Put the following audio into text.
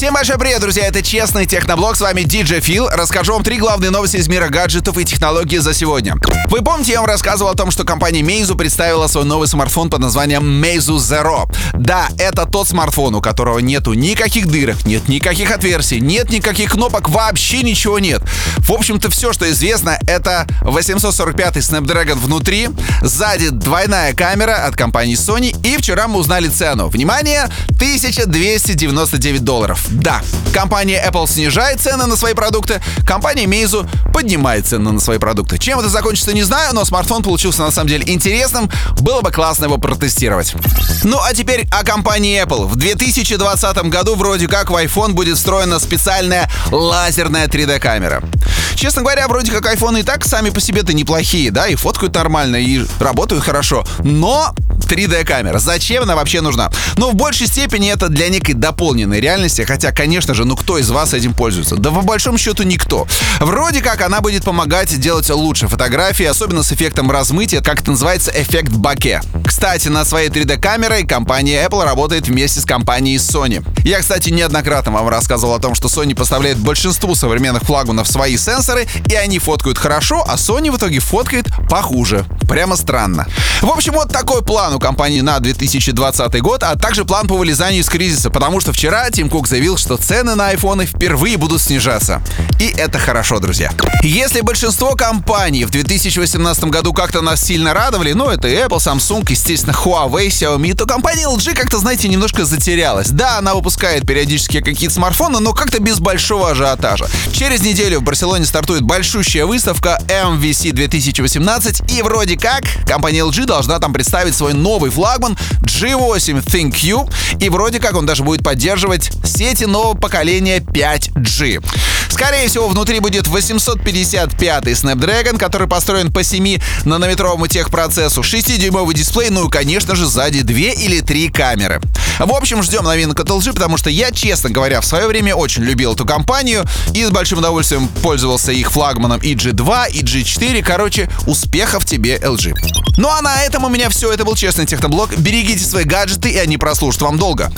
Всем большой привет, друзья! Это Честный Техноблог, с вами DJ Фил. Расскажу вам три главные новости из мира гаджетов и технологий за сегодня. Вы помните, я вам рассказывал о том, что компания Meizu представила свой новый смартфон под названием Meizu Zero. Да, это тот смартфон, у которого нету никаких дырок, нет никаких отверстий, нет никаких кнопок, вообще ничего нет. В общем-то, все, что известно, это 845 Snapdragon внутри, сзади двойная камера от компании Sony, и вчера мы узнали цену. Внимание, 1299 долларов. Да, компания Apple снижает цены на свои продукты, компания Meizu поднимает цены на свои продукты. Чем это закончится, не знаю, но смартфон получился на самом деле интересным. Было бы классно его протестировать. Ну а теперь о компании Apple. В 2020 году вроде как в iPhone будет встроена специальная лазерная 3D-камера. Честно говоря, вроде как iPhone и так сами по себе-то неплохие, да, и фоткают нормально, и работают хорошо. Но 3D-камера. Зачем она вообще нужна? Ну, в большей степени это для некой дополненной реальности, хотя, конечно же, ну кто из вас этим пользуется? Да по большому счету никто. Вроде как она будет помогать делать лучше фотографии, особенно с эффектом размытия, как это называется, эффект баке. Кстати, над своей 3D-камерой компания Apple работает вместе с компанией Sony. Я, кстати, неоднократно вам рассказывал о том, что Sony поставляет большинству современных флагманов свои сенсоры, и они фоткают хорошо, а Sony в итоге фоткает похуже. Прямо странно. В общем, вот такой план у компании на 2020 год, а также план по вылезанию из кризиса, потому что вчера Тим Кук заявил, что цены на айфоны впервые будут снижаться. И это хорошо, друзья. Если большинство компаний в 2018 году как-то нас сильно радовали, ну это Apple, Samsung, естественно, Huawei, Xiaomi, то компания LG как-то, знаете, немножко затерялась. Да, она выпускает периодически какие-то смартфоны, но как-то без большого ажиотажа. Через неделю в Барселоне стартует большущая выставка MVC 2018, и вроде как компания LG должна там представить свой новый флагман G8 ThinQ, и вроде как он даже будет поддерживать сети нового поколения 5G. Скорее всего, внутри будет 855 Snapdragon, который построен по 7-нанометровому техпроцессу, 6-дюймовый дисплей, ну и, конечно же, сзади 2 или 3 камеры. В общем, ждем новинок от LG, потому что я, честно говоря, в свое время очень любил эту компанию и с большим удовольствием пользовался их флагманом и G2, и G4. Короче, успехов тебе, LG. Ну а на этом у меня все. Это был Честный Техноблог. Берегите свои гаджеты, и они прослужат вам долго.